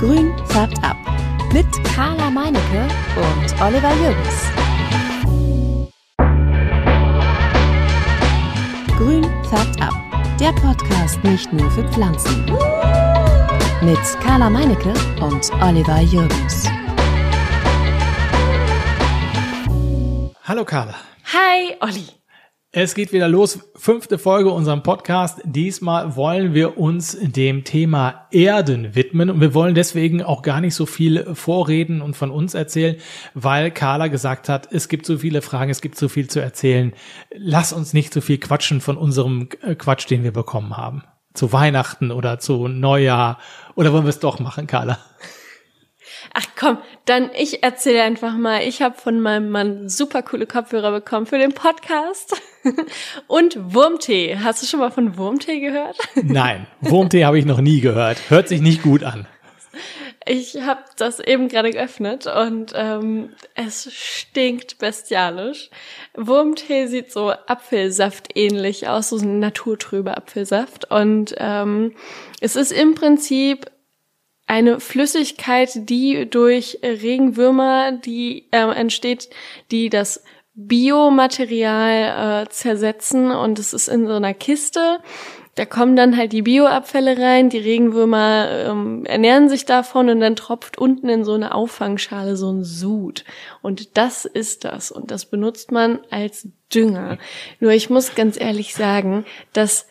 Grün färbt ab. Mit Carla Meinecke und Oliver Jürgens. Grün färbt ab. Der Podcast nicht nur für Pflanzen. Mit Carla Meinecke und Oliver Jürgens. Hallo Carla. Hi, Olli. Es geht wieder los. Fünfte Folge unserem Podcast. Diesmal wollen wir uns dem Thema Erden widmen und wir wollen deswegen auch gar nicht so viel vorreden und von uns erzählen, weil Carla gesagt hat, es gibt so viele Fragen, es gibt so viel zu erzählen. Lass uns nicht so viel quatschen von unserem äh, Quatsch, den wir bekommen haben. Zu Weihnachten oder zu Neujahr. Oder wollen wir es doch machen, Carla? Ach komm, dann ich erzähle einfach mal. Ich habe von meinem Mann super coole Kopfhörer bekommen für den Podcast. Und Wurmtee. Hast du schon mal von Wurmtee gehört? Nein, Wurmtee habe ich noch nie gehört. Hört sich nicht gut an. Ich habe das eben gerade geöffnet und ähm, es stinkt bestialisch. Wurmtee sieht so Apfelsaft ähnlich aus, so ein naturtrüber Apfelsaft. Und ähm, es ist im Prinzip eine Flüssigkeit, die durch Regenwürmer, die äh, entsteht, die das Biomaterial äh, zersetzen und es ist in so einer Kiste. Da kommen dann halt die Bioabfälle rein, die Regenwürmer ähm, ernähren sich davon und dann tropft unten in so eine Auffangschale so ein Sud. Und das ist das. Und das benutzt man als Dünger. Nur ich muss ganz ehrlich sagen, dass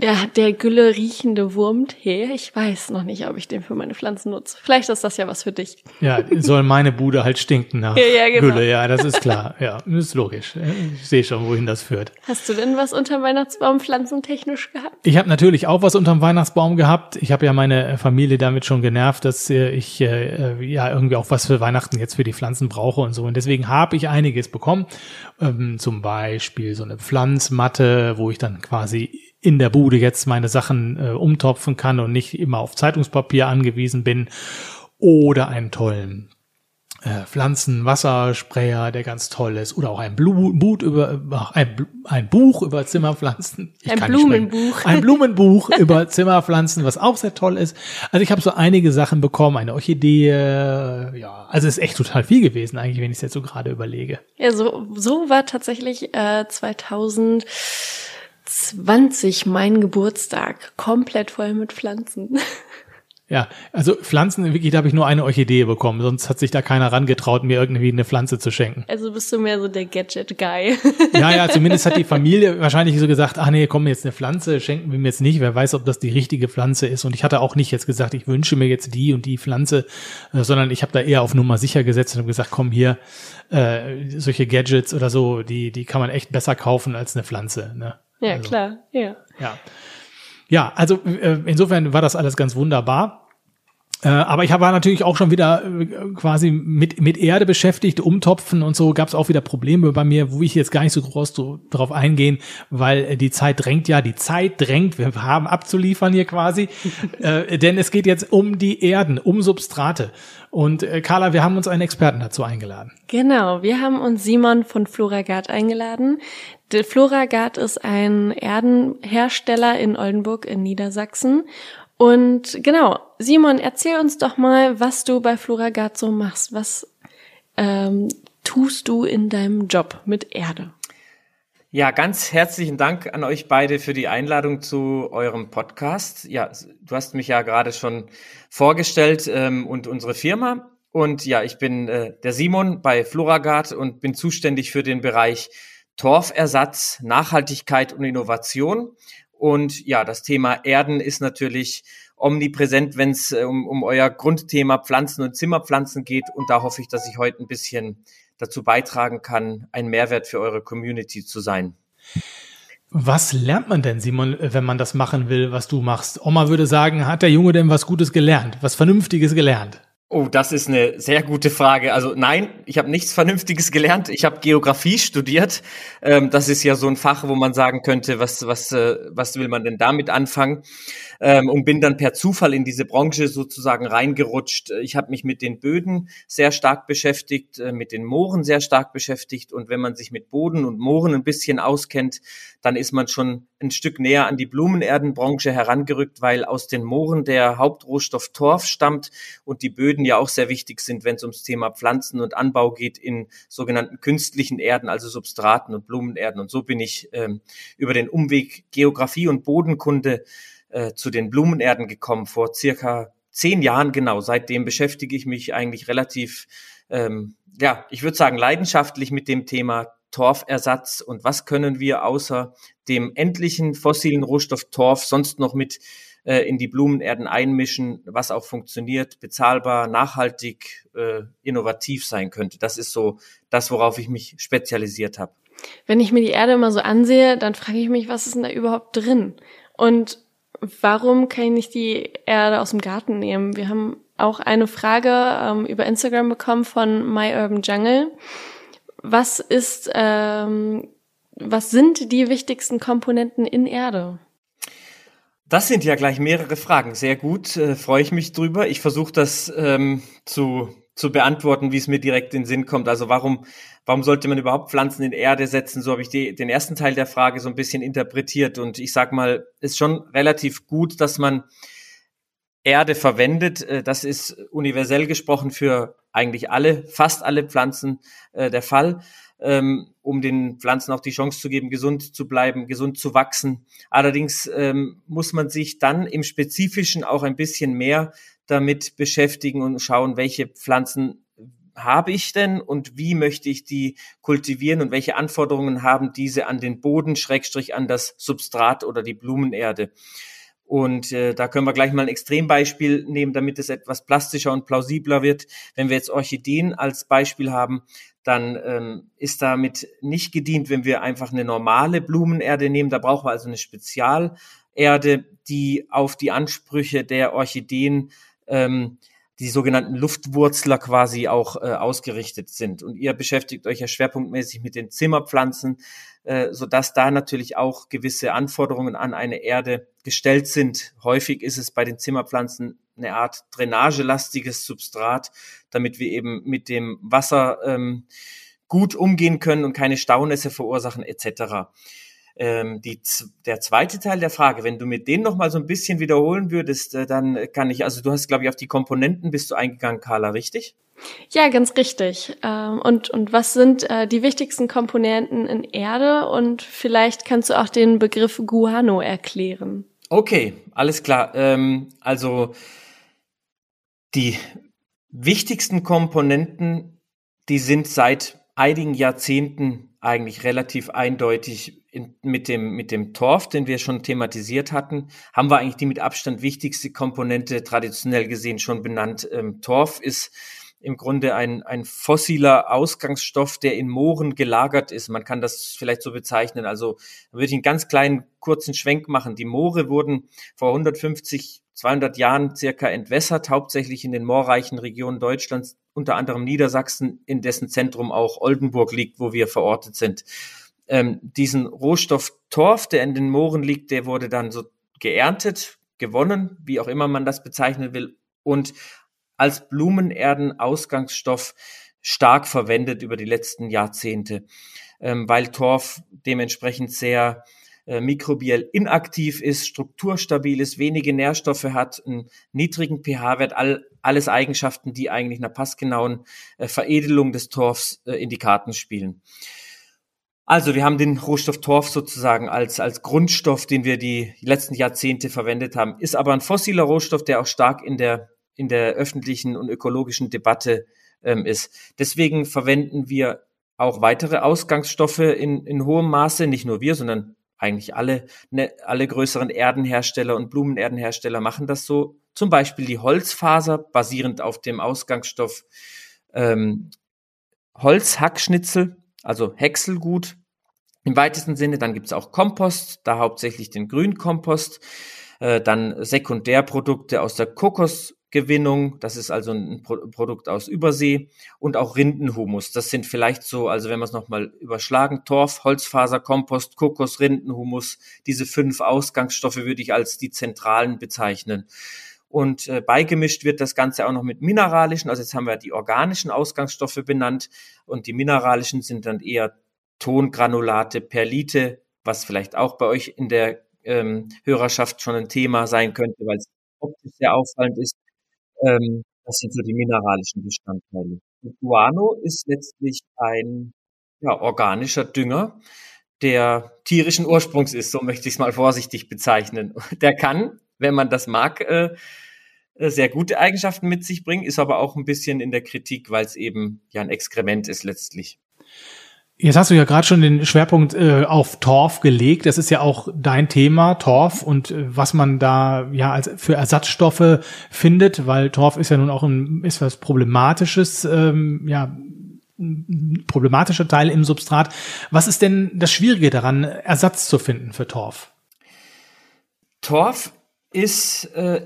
ja, der gülle riechende Wurmtee. Ich weiß noch nicht, ob ich den für meine Pflanzen nutze. Vielleicht ist das ja was für dich. Ja, soll meine Bude halt stinken nach ja, ja, genau. Gülle. Ja, das ist klar. Ja, ist logisch. Ich sehe schon, wohin das führt. Hast du denn was unterm Weihnachtsbaum pflanzentechnisch gehabt? Ich habe natürlich auch was unterm Weihnachtsbaum gehabt. Ich habe ja meine Familie damit schon genervt, dass äh, ich äh, ja irgendwie auch was für Weihnachten jetzt für die Pflanzen brauche und so. Und deswegen habe ich einiges bekommen. Ähm, zum Beispiel so eine Pflanzmatte, wo ich dann quasi in der Bude jetzt meine Sachen äh, umtopfen kann und nicht immer auf Zeitungspapier angewiesen bin. Oder einen tollen äh, Pflanzenwassersprayer, der ganz toll ist. Oder auch ein, Blu Boot über, ein, ein Buch über Zimmerpflanzen. Ich ein Blumenbuch. Ein Blumenbuch über Zimmerpflanzen, was auch sehr toll ist. Also ich habe so einige Sachen bekommen, eine Orchidee, ja, also ist echt total viel gewesen eigentlich, wenn ich es jetzt so gerade überlege. Ja, so, so war tatsächlich äh, 2000 20 mein Geburtstag, komplett voll mit Pflanzen. Ja, also Pflanzen, wirklich, da habe ich nur eine Orchidee bekommen, sonst hat sich da keiner rangetraut, mir irgendwie eine Pflanze zu schenken. Also bist du mehr so der Gadget-Guy. Ja, ja, zumindest hat die Familie wahrscheinlich so gesagt, ach nee, komm, jetzt eine Pflanze, schenken wir mir jetzt nicht, wer weiß, ob das die richtige Pflanze ist. Und ich hatte auch nicht jetzt gesagt, ich wünsche mir jetzt die und die Pflanze, äh, sondern ich habe da eher auf Nummer sicher gesetzt und habe gesagt, komm hier, äh, solche Gadgets oder so, die, die kann man echt besser kaufen als eine Pflanze. Ne? Ja, also, klar, ja. Ja, ja also äh, insofern war das alles ganz wunderbar. Äh, aber ich war natürlich auch schon wieder äh, quasi mit, mit Erde beschäftigt, Umtopfen und so gab es auch wieder Probleme bei mir, wo ich jetzt gar nicht so groß so drauf eingehen, weil äh, die Zeit drängt ja, die Zeit drängt, wir haben abzuliefern hier quasi, äh, denn es geht jetzt um die Erden, um Substrate. Und äh, Carla, wir haben uns einen Experten dazu eingeladen. Genau, wir haben uns Simon von Floragard eingeladen. Floragard ist ein Erdenhersteller in Oldenburg in Niedersachsen und genau, Simon, erzähl uns doch mal, was du bei Floragard so machst. Was ähm, tust du in deinem Job mit Erde? Ja, ganz herzlichen Dank an euch beide für die Einladung zu eurem Podcast. Ja, du hast mich ja gerade schon vorgestellt ähm, und unsere Firma. Und ja, ich bin äh, der Simon bei Floragard und bin zuständig für den Bereich Torfersatz, Nachhaltigkeit und Innovation. Und ja, das Thema Erden ist natürlich omnipräsent, wenn es äh, um, um euer Grundthema Pflanzen und Zimmerpflanzen geht. Und da hoffe ich, dass ich heute ein bisschen dazu beitragen kann, ein Mehrwert für eure Community zu sein. Was lernt man denn, Simon, wenn man das machen will, was du machst? Oma würde sagen, hat der Junge denn was Gutes gelernt, was Vernünftiges gelernt? Oh, das ist eine sehr gute Frage. Also nein, ich habe nichts Vernünftiges gelernt. Ich habe Geografie studiert. Ähm, das ist ja so ein Fach, wo man sagen könnte, was was äh, was will man denn damit anfangen? ähm, und bin dann per Zufall in diese Branche sozusagen reingerutscht. Ich habe mich mit den Böden sehr stark beschäftigt, äh, mit den Mooren sehr stark beschäftigt und wenn man sich mit Boden und Mooren ein bisschen auskennt, dann ist man schon ein Stück näher an die Blumenerdenbranche herangerückt, weil aus den Mooren der Hauptrohstoff Torf stammt und die Böden ja auch sehr wichtig sind, wenn es ums Thema Pflanzen und Anbau geht in sogenannten künstlichen Erden, also Substraten und Blumenerden. Und so bin ich ähm, über den Umweg Geografie und Bodenkunde äh, zu den Blumenerden gekommen vor circa zehn Jahren genau. Seitdem beschäftige ich mich eigentlich relativ, ähm, ja, ich würde sagen, leidenschaftlich mit dem Thema Torfersatz und was können wir außer dem endlichen fossilen Rohstoff Torf sonst noch mit äh, in die Blumenerden einmischen, was auch funktioniert, bezahlbar, nachhaltig, äh, innovativ sein könnte. Das ist so das, worauf ich mich spezialisiert habe. Wenn ich mir die Erde immer so ansehe, dann frage ich mich, was ist denn da überhaupt drin? Und warum kann ich nicht die Erde aus dem Garten nehmen? Wir haben auch eine Frage ähm, über Instagram bekommen von My Urban Jungle was ist, ähm, was sind die wichtigsten Komponenten in Erde? Das sind ja gleich mehrere Fragen. Sehr gut, äh, freue ich mich drüber. Ich versuche das ähm, zu, zu beantworten, wie es mir direkt in den Sinn kommt. Also warum, warum sollte man überhaupt Pflanzen in Erde setzen? So habe ich die, den ersten Teil der Frage so ein bisschen interpretiert. Und ich sag mal, ist schon relativ gut, dass man Erde verwendet. Äh, das ist universell gesprochen für eigentlich alle, fast alle Pflanzen äh, der Fall, ähm, um den Pflanzen auch die Chance zu geben, gesund zu bleiben, gesund zu wachsen. Allerdings ähm, muss man sich dann im Spezifischen auch ein bisschen mehr damit beschäftigen und schauen, welche Pflanzen habe ich denn und wie möchte ich die kultivieren und welche Anforderungen haben diese an den Boden, Schrägstrich an das Substrat oder die Blumenerde. Und äh, da können wir gleich mal ein Extrembeispiel nehmen, damit es etwas plastischer und plausibler wird. Wenn wir jetzt Orchideen als Beispiel haben, dann ähm, ist damit nicht gedient, wenn wir einfach eine normale Blumenerde nehmen. Da brauchen wir also eine Spezialerde, die auf die Ansprüche der Orchideen ähm, die sogenannten Luftwurzler quasi auch äh, ausgerichtet sind. Und ihr beschäftigt euch ja schwerpunktmäßig mit den Zimmerpflanzen, äh, so dass da natürlich auch gewisse Anforderungen an eine Erde gestellt sind. Häufig ist es bei den Zimmerpflanzen eine Art drainagelastiges Substrat, damit wir eben mit dem Wasser ähm, gut umgehen können und keine Staunässe verursachen etc ähm, die, der zweite Teil der Frage, wenn du mir den noch mal so ein bisschen wiederholen würdest, äh, dann kann ich, also du hast, glaube ich, auf die Komponenten bist du eingegangen, Carla, richtig? Ja, ganz richtig. Ähm, und, und was sind äh, die wichtigsten Komponenten in Erde? Und vielleicht kannst du auch den Begriff Guano erklären. Okay, alles klar. Ähm, also die wichtigsten Komponenten, die sind seit einigen Jahrzehnten eigentlich relativ eindeutig in, mit, dem, mit dem Torf, den wir schon thematisiert hatten, haben wir eigentlich die mit Abstand wichtigste Komponente traditionell gesehen schon benannt. Ähm, Torf ist im Grunde ein, ein fossiler Ausgangsstoff, der in Mooren gelagert ist. Man kann das vielleicht so bezeichnen. Also würde ich einen ganz kleinen kurzen Schwenk machen. Die Moore wurden vor 150, 200 Jahren circa entwässert, hauptsächlich in den moorreichen Regionen Deutschlands, unter anderem Niedersachsen, in dessen Zentrum auch Oldenburg liegt, wo wir verortet sind ähm, diesen Rohstoff Torf, der in den Mooren liegt, der wurde dann so geerntet, gewonnen, wie auch immer man das bezeichnen will, und als Blumenerden-Ausgangsstoff stark verwendet über die letzten Jahrzehnte, ähm, weil Torf dementsprechend sehr äh, mikrobiell inaktiv ist, strukturstabil ist, wenige Nährstoffe hat, einen niedrigen pH-Wert, all, alles Eigenschaften, die eigentlich einer passgenauen äh, Veredelung des Torfs äh, in die Karten spielen. Also wir haben den Rohstoff Torf sozusagen als, als Grundstoff, den wir die letzten Jahrzehnte verwendet haben, ist aber ein fossiler Rohstoff, der auch stark in der, in der öffentlichen und ökologischen Debatte ähm, ist. Deswegen verwenden wir auch weitere Ausgangsstoffe in, in hohem Maße, nicht nur wir, sondern eigentlich alle, ne, alle größeren Erdenhersteller und Blumenerdenhersteller machen das so. Zum Beispiel die Holzfaser, basierend auf dem Ausgangsstoff ähm, Holzhackschnitzel, also Häckselgut im weitesten Sinne. Dann gibt es auch Kompost, da hauptsächlich den Grünkompost. Äh, dann Sekundärprodukte aus der Kokos, Gewinnung, das ist also ein Pro Produkt aus Übersee und auch Rindenhumus. Das sind vielleicht so, also wenn wir es nochmal überschlagen, Torf, Holzfaser, Kompost, Kokos, Rindenhumus, diese fünf Ausgangsstoffe würde ich als die zentralen bezeichnen. Und äh, beigemischt wird das Ganze auch noch mit mineralischen, also jetzt haben wir die organischen Ausgangsstoffe benannt und die mineralischen sind dann eher Tongranulate, Perlite, was vielleicht auch bei euch in der ähm, Hörerschaft schon ein Thema sein könnte, weil es optisch sehr auffallend ist. Ähm, das sind so die mineralischen Bestandteile. Und Guano ist letztlich ein ja, organischer Dünger, der tierischen Ursprungs ist, so möchte ich es mal vorsichtig bezeichnen. Der kann, wenn man das mag, äh, äh, sehr gute Eigenschaften mit sich bringen, ist aber auch ein bisschen in der Kritik, weil es eben ja ein Exkrement ist letztlich. Jetzt hast du ja gerade schon den Schwerpunkt äh, auf Torf gelegt. Das ist ja auch dein Thema, Torf und äh, was man da ja als für Ersatzstoffe findet, weil Torf ist ja nun auch ein ist was problematisches, ähm, ja problematischer Teil im Substrat. Was ist denn das Schwierige daran, Ersatz zu finden für Torf? Torf ist äh,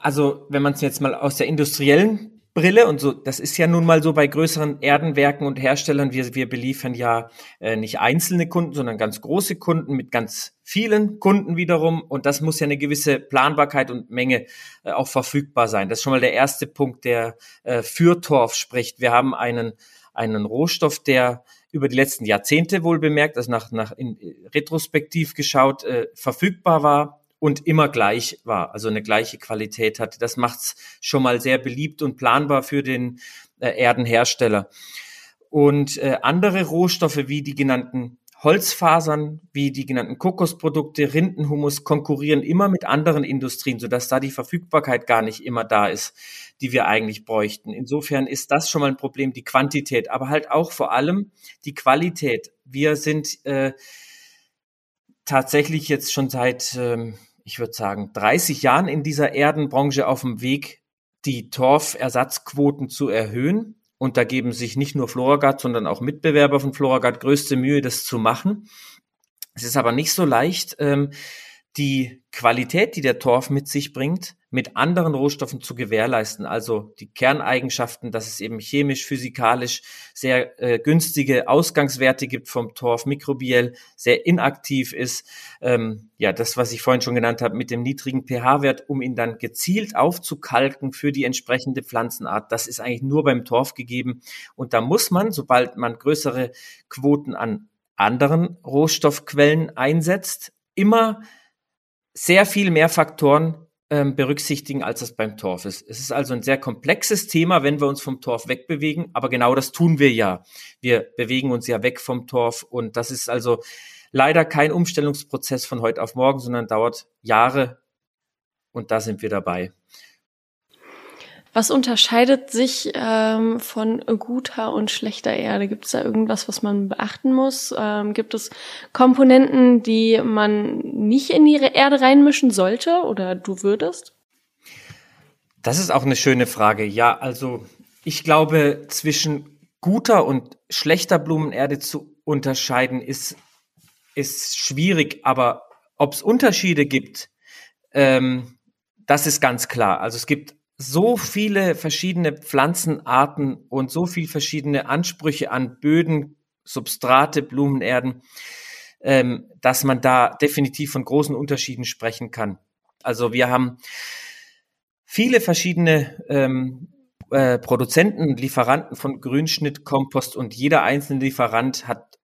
also wenn man es jetzt mal aus der industriellen Brille und so, das ist ja nun mal so bei größeren Erdenwerken und Herstellern. Wir, wir beliefern ja äh, nicht einzelne Kunden, sondern ganz große Kunden mit ganz vielen Kunden wiederum. Und das muss ja eine gewisse Planbarkeit und Menge äh, auch verfügbar sein. Das ist schon mal der erste Punkt, der äh, für Torf spricht. Wir haben einen, einen Rohstoff, der über die letzten Jahrzehnte wohl bemerkt, also nach, nach in, retrospektiv geschaut, äh, verfügbar war, und immer gleich war, also eine gleiche Qualität hatte. Das macht's schon mal sehr beliebt und planbar für den äh, Erdenhersteller. Und äh, andere Rohstoffe wie die genannten Holzfasern, wie die genannten Kokosprodukte, Rindenhumus konkurrieren immer mit anderen Industrien, sodass da die Verfügbarkeit gar nicht immer da ist, die wir eigentlich bräuchten. Insofern ist das schon mal ein Problem, die Quantität, aber halt auch vor allem die Qualität. Wir sind äh, tatsächlich jetzt schon seit ähm, ich würde sagen, 30 Jahren in dieser Erdenbranche auf dem Weg, die Torfersatzquoten zu erhöhen. Und da geben sich nicht nur Floragard, sondern auch Mitbewerber von Floragard größte Mühe, das zu machen. Es ist aber nicht so leicht, ähm, die Qualität, die der Torf mit sich bringt, mit anderen Rohstoffen zu gewährleisten. Also die Kerneigenschaften, dass es eben chemisch, physikalisch sehr äh, günstige Ausgangswerte gibt vom Torf, mikrobiell sehr inaktiv ist. Ähm, ja, das, was ich vorhin schon genannt habe, mit dem niedrigen pH-Wert, um ihn dann gezielt aufzukalken für die entsprechende Pflanzenart. Das ist eigentlich nur beim Torf gegeben. Und da muss man, sobald man größere Quoten an anderen Rohstoffquellen einsetzt, immer sehr viel mehr Faktoren ähm, berücksichtigen, als es beim Torf ist. Es ist also ein sehr komplexes Thema, wenn wir uns vom Torf wegbewegen, aber genau das tun wir ja. Wir bewegen uns ja weg vom Torf und das ist also leider kein Umstellungsprozess von heute auf morgen, sondern dauert Jahre und da sind wir dabei. Was unterscheidet sich ähm, von guter und schlechter Erde? Gibt es da irgendwas, was man beachten muss? Ähm, gibt es Komponenten, die man nicht in ihre Erde reinmischen sollte oder du würdest? Das ist auch eine schöne Frage. Ja, also ich glaube, zwischen guter und schlechter Blumenerde zu unterscheiden ist, ist schwierig, aber ob es Unterschiede gibt, ähm, das ist ganz klar. Also es gibt so viele verschiedene Pflanzenarten und so viel verschiedene Ansprüche an Böden, Substrate, Blumenerden, ähm, dass man da definitiv von großen Unterschieden sprechen kann. Also wir haben viele verschiedene ähm, äh, Produzenten, Lieferanten von Grünschnittkompost und jeder einzelne Lieferant hat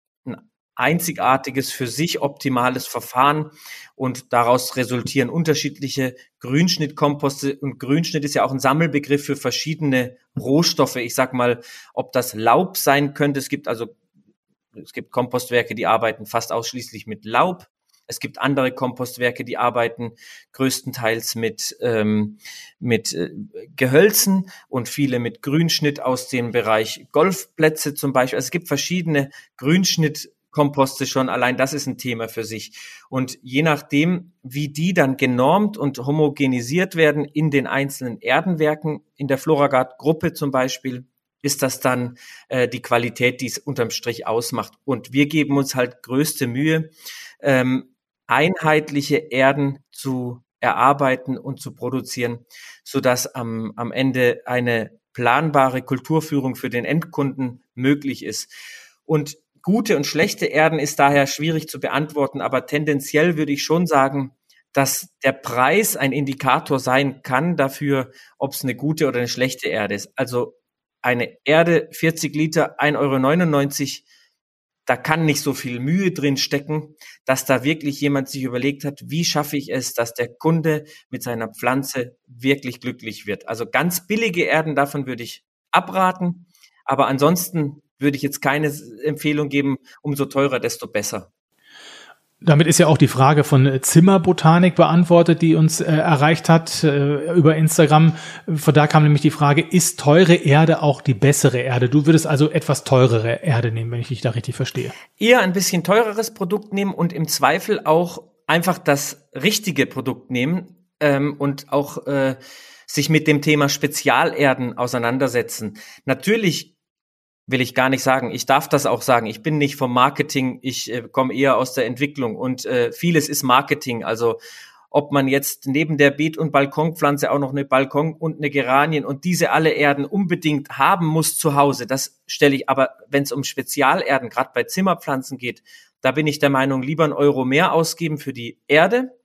einzigartiges, für sich optimales Verfahren und daraus resultieren unterschiedliche Grünschnittkomposte. Und Grünschnitt ist ja auch ein Sammelbegriff für verschiedene Rohstoffe. Ich sag mal, ob das Laub sein könnte. Es gibt also, es gibt Kompostwerke, die arbeiten fast ausschließlich mit Laub. Es gibt andere Kompostwerke, die arbeiten größtenteils mit, ähm, mit äh, Gehölzen und viele mit Grünschnitt aus dem Bereich Golfplätze zum Beispiel. Also es gibt verschiedene Grünschnitt Komposte schon, allein das ist ein Thema für sich. Und je nachdem, wie die dann genormt und homogenisiert werden in den einzelnen Erdenwerken, in der Floragard-Gruppe zum Beispiel, ist das dann äh, die Qualität, die es unterm Strich ausmacht. Und wir geben uns halt größte Mühe, ähm, einheitliche Erden zu erarbeiten und zu produzieren, so dass am, am Ende eine planbare Kulturführung für den Endkunden möglich ist. Und gute und schlechte Erden ist daher schwierig zu beantworten, aber tendenziell würde ich schon sagen, dass der Preis ein Indikator sein kann dafür, ob es eine gute oder eine schlechte Erde ist. Also eine Erde 40 Liter 1,99 Euro, da kann nicht so viel Mühe drin stecken, dass da wirklich jemand sich überlegt hat, wie schaffe ich es, dass der Kunde mit seiner Pflanze wirklich glücklich wird. Also ganz billige Erden, davon würde ich abraten. Aber ansonsten würde ich jetzt keine Empfehlung geben, umso teurer, desto besser. Damit ist ja auch die Frage von äh, Zimmerbotanik beantwortet, die uns äh, erreicht hat äh, über Instagram. Von da kam nämlich die Frage, ist teure Erde auch die bessere Erde? Du würdest also etwas teurere Erde nehmen, wenn ich dich da richtig verstehe. Eher ein bisschen teureres Produkt nehmen und im Zweifel auch einfach das richtige Produkt nehmen ähm, und auch äh, sich mit dem Thema Spezialerden auseinandersetzen. Natürlich will ich gar nicht sagen. Ich darf das auch sagen. Ich bin nicht vom Marketing, ich äh, komme eher aus der Entwicklung und äh, vieles ist Marketing. Also ob man jetzt neben der Beet- und Balkonpflanze auch noch eine Balkon und eine Geranien und diese alle Erden unbedingt haben muss zu Hause, das stelle ich aber, wenn es um Spezialerden, gerade bei Zimmerpflanzen geht, da bin ich der Meinung, lieber einen Euro mehr ausgeben für die Erde,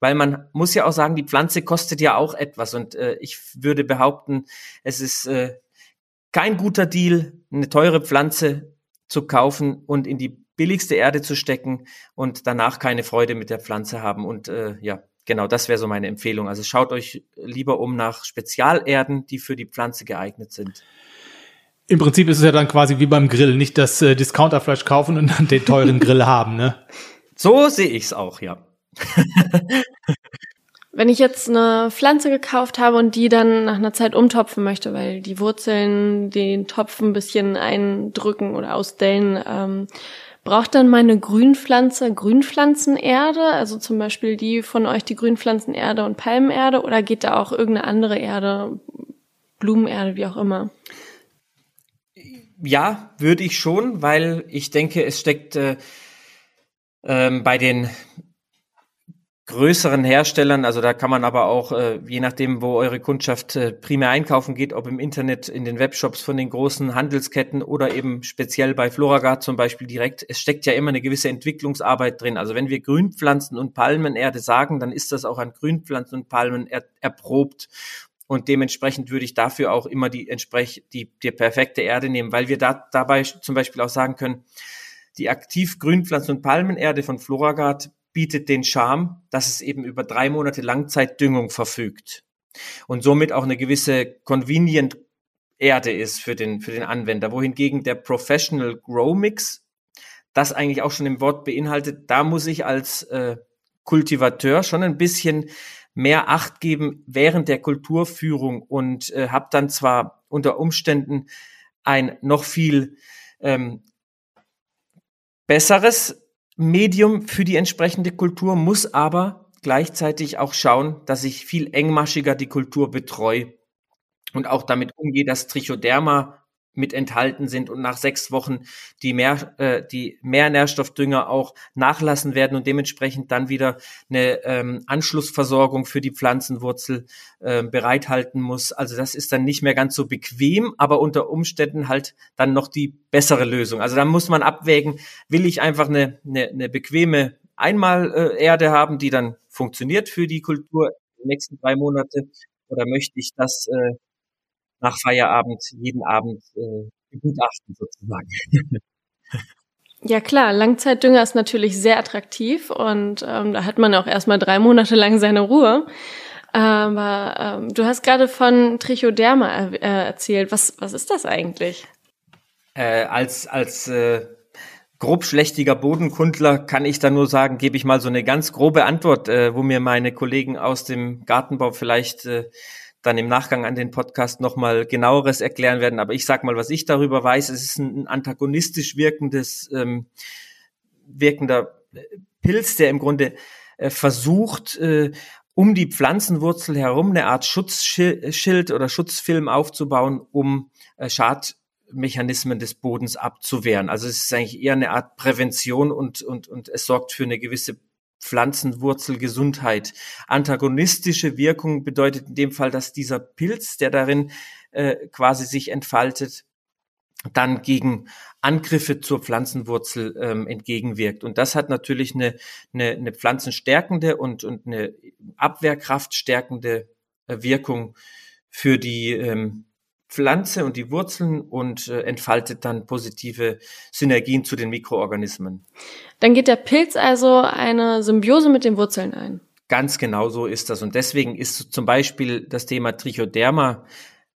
weil man muss ja auch sagen, die Pflanze kostet ja auch etwas und äh, ich würde behaupten, es ist äh, kein guter Deal, eine teure Pflanze zu kaufen und in die billigste Erde zu stecken und danach keine Freude mit der Pflanze haben. Und äh, ja, genau, das wäre so meine Empfehlung. Also schaut euch lieber um nach Spezialerden, die für die Pflanze geeignet sind. Im Prinzip ist es ja dann quasi wie beim Grill, nicht das äh, Discounterfleisch kaufen und dann den teuren Grill haben, ne? So sehe ich es auch, ja. Wenn ich jetzt eine Pflanze gekauft habe und die dann nach einer Zeit umtopfen möchte, weil die Wurzeln den Topf ein bisschen eindrücken oder ausdellen, ähm, braucht dann meine Grünpflanze Grünpflanzenerde, also zum Beispiel die von euch die Grünpflanzenerde und Palmenerde, oder geht da auch irgendeine andere Erde, Blumenerde, wie auch immer? Ja, würde ich schon, weil ich denke, es steckt äh, ähm, bei den größeren Herstellern, also da kann man aber auch, äh, je nachdem, wo eure Kundschaft äh, primär einkaufen geht, ob im Internet, in den Webshops von den großen Handelsketten oder eben speziell bei Floragard zum Beispiel direkt, es steckt ja immer eine gewisse Entwicklungsarbeit drin. Also wenn wir Grünpflanzen und Palmenerde sagen, dann ist das auch an Grünpflanzen und Palmen er, erprobt. Und dementsprechend würde ich dafür auch immer die, entsprech die, die perfekte Erde nehmen, weil wir da dabei zum Beispiel auch sagen können, die aktiv Grünpflanzen und Palmenerde von Floragard bietet den Charme, dass es eben über drei Monate Langzeitdüngung verfügt. Und somit auch eine gewisse convenient Erde ist für den, für den Anwender, wohingegen der Professional Grow Mix das eigentlich auch schon im Wort beinhaltet, da muss ich als äh, Kultivateur schon ein bisschen mehr Acht geben während der Kulturführung und äh, habe dann zwar unter Umständen ein noch viel ähm, besseres Medium für die entsprechende Kultur, muss aber gleichzeitig auch schauen, dass ich viel engmaschiger die Kultur betreue und auch damit umgehe, dass Trichoderma mit enthalten sind und nach sechs Wochen die mehr äh, die Nährstoffdünger auch nachlassen werden und dementsprechend dann wieder eine ähm, Anschlussversorgung für die Pflanzenwurzel äh, bereithalten muss. Also das ist dann nicht mehr ganz so bequem, aber unter Umständen halt dann noch die bessere Lösung. Also da muss man abwägen, will ich einfach eine, eine, eine bequeme Einmal-Erde haben, die dann funktioniert für die Kultur die nächsten drei Monate, oder möchte ich das äh, nach Feierabend jeden Abend äh, begutachten sozusagen. Ja klar, Langzeitdünger ist natürlich sehr attraktiv und ähm, da hat man auch erstmal drei Monate lang seine Ruhe. Aber ähm, du hast gerade von Trichoderma er äh, erzählt. Was, was ist das eigentlich? Äh, als als äh, grobschlächtiger Bodenkundler kann ich da nur sagen, gebe ich mal so eine ganz grobe Antwort, äh, wo mir meine Kollegen aus dem Gartenbau vielleicht äh, dann im Nachgang an den Podcast nochmal genaueres erklären werden. Aber ich sag mal, was ich darüber weiß, es ist ein antagonistisch wirkendes, ähm, wirkender Pilz, der im Grunde äh, versucht, äh, um die Pflanzenwurzel herum eine Art Schutzschild oder Schutzfilm aufzubauen, um äh, Schadmechanismen des Bodens abzuwehren. Also es ist eigentlich eher eine Art Prävention und, und, und es sorgt für eine gewisse Pflanzenwurzelgesundheit. Antagonistische Wirkung bedeutet in dem Fall, dass dieser Pilz, der darin äh, quasi sich entfaltet, dann gegen Angriffe zur Pflanzenwurzel ähm, entgegenwirkt. Und das hat natürlich eine, eine, eine pflanzenstärkende und, und eine Abwehrkraft stärkende äh, Wirkung für die ähm, Pflanze und die Wurzeln und äh, entfaltet dann positive Synergien zu den Mikroorganismen. Dann geht der Pilz also eine Symbiose mit den Wurzeln ein. Ganz genau so ist das. Und deswegen ist zum Beispiel das Thema Trichoderma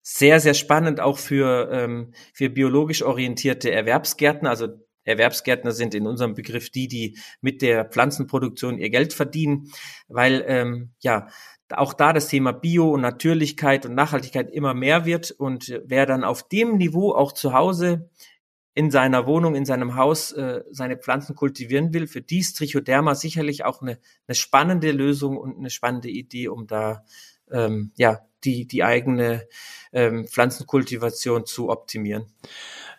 sehr, sehr spannend auch für, ähm, für biologisch orientierte Erwerbsgärtner. Also Erwerbsgärtner sind in unserem Begriff die, die mit der Pflanzenproduktion ihr Geld verdienen, weil ähm, ja auch da das Thema Bio und Natürlichkeit und Nachhaltigkeit immer mehr wird und wer dann auf dem Niveau auch zu Hause in seiner Wohnung, in seinem Haus äh, seine Pflanzen kultivieren will, für die ist Trichoderma sicherlich auch eine, eine spannende Lösung und eine spannende Idee, um da ähm, ja die, die eigene ähm, Pflanzenkultivation zu optimieren.